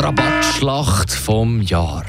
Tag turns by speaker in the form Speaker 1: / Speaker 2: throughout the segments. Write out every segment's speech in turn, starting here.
Speaker 1: Die Rabattschlacht vom Jahr.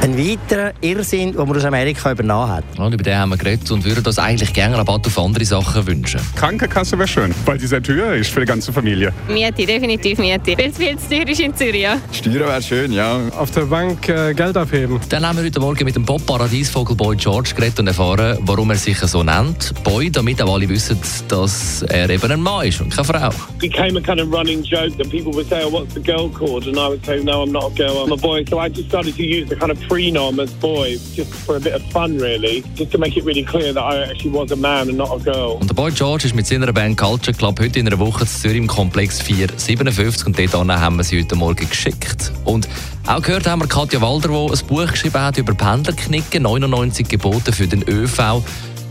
Speaker 2: Ein weiterer Irrsinn, den man aus Amerika übernommen hat.
Speaker 1: Und über den haben wir geredet und würden uns eigentlich gerne Rabatt auf andere Sachen wünschen.
Speaker 3: Krankenkasse wäre schön, weil die sehr teuer ist für die ganze Familie.
Speaker 4: Miete, definitiv Miete. Weil es viel zu teuer ist in Zürich. Ja.
Speaker 5: Steuern wäre schön, ja.
Speaker 6: Auf der Bank äh, Geld abheben.
Speaker 1: Dann haben wir heute Morgen mit dem Pop-Paradiesvogel Boy George geredet und erfahren, warum er sich so nennt. Boy, damit auch alle wissen, dass er eben ein Mann ist und keine Frau.
Speaker 7: became a kind of running joke that people would say, oh, what's the girl called? And I would say, no, I'm not a girl, I'm a boy. So I just started to use the kind of prenom as boy, just for a bit of fun, really, just to make it really clear that I actually was a man and not a girl.
Speaker 1: Und der Boy George ist mit seiner Band Culture Club heute in einer Woche zu Zürich im Komplex 457 und dort haben wir sie heute Morgen geschickt. Und auch gehört haben wir Katja Walder, die ein Buch geschrieben hat über Pendlerknicken, 99 Gebote für den ÖV.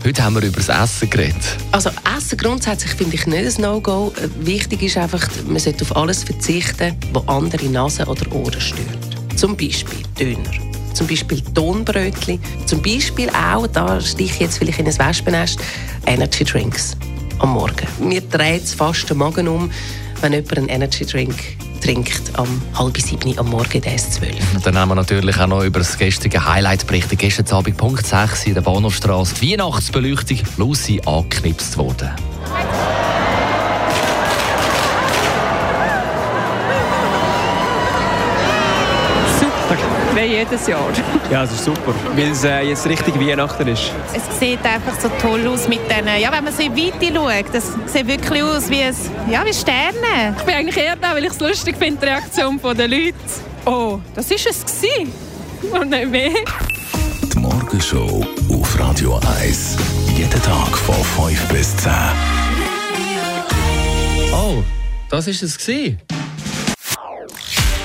Speaker 1: Heute haben wir über das Essen geredet.
Speaker 8: Also Essen grundsätzlich finde ich nicht ein No-Go. Wichtig ist einfach, man sollte auf alles verzichten, was andere Nase oder Ohren stört. Zum Beispiel Döner, zum Beispiel Tonbrötchen, zum Beispiel auch, da stiche ich jetzt vielleicht in ein Wespennest, Energy Drinks am Morgen. Mir dreht es fast den Magen um, wenn jemand einen Energy Drink trinkt am halb sieben am Morgen, der ist zwölf.
Speaker 1: Und dann haben wir natürlich auch noch über das gestrige Highlight berichtet. Gestern Abend Punkt 6 in der Bahnhofstrasse. Die Weihnachtsbeleuchtung Lucy angeknipst worden.
Speaker 4: Wie jedes Jahr.
Speaker 6: Ja, es ist super, weil es äh, jetzt richtig Weihnachten ist.
Speaker 4: Es sieht einfach so toll aus mit denen. Ja, wenn man so in die Weite schaut, das sieht wirklich aus wie, ein, ja, wie Sterne. Ich bin eigentlich eher da, weil ich es lustig finde, die Reaktion der Leute. Oh, das war es. Gewesen. Und nicht mehr.
Speaker 9: Die Morgenshow auf Radio 1. Jeden Tag von 5 bis 10.
Speaker 1: Oh, das ist es gewesen.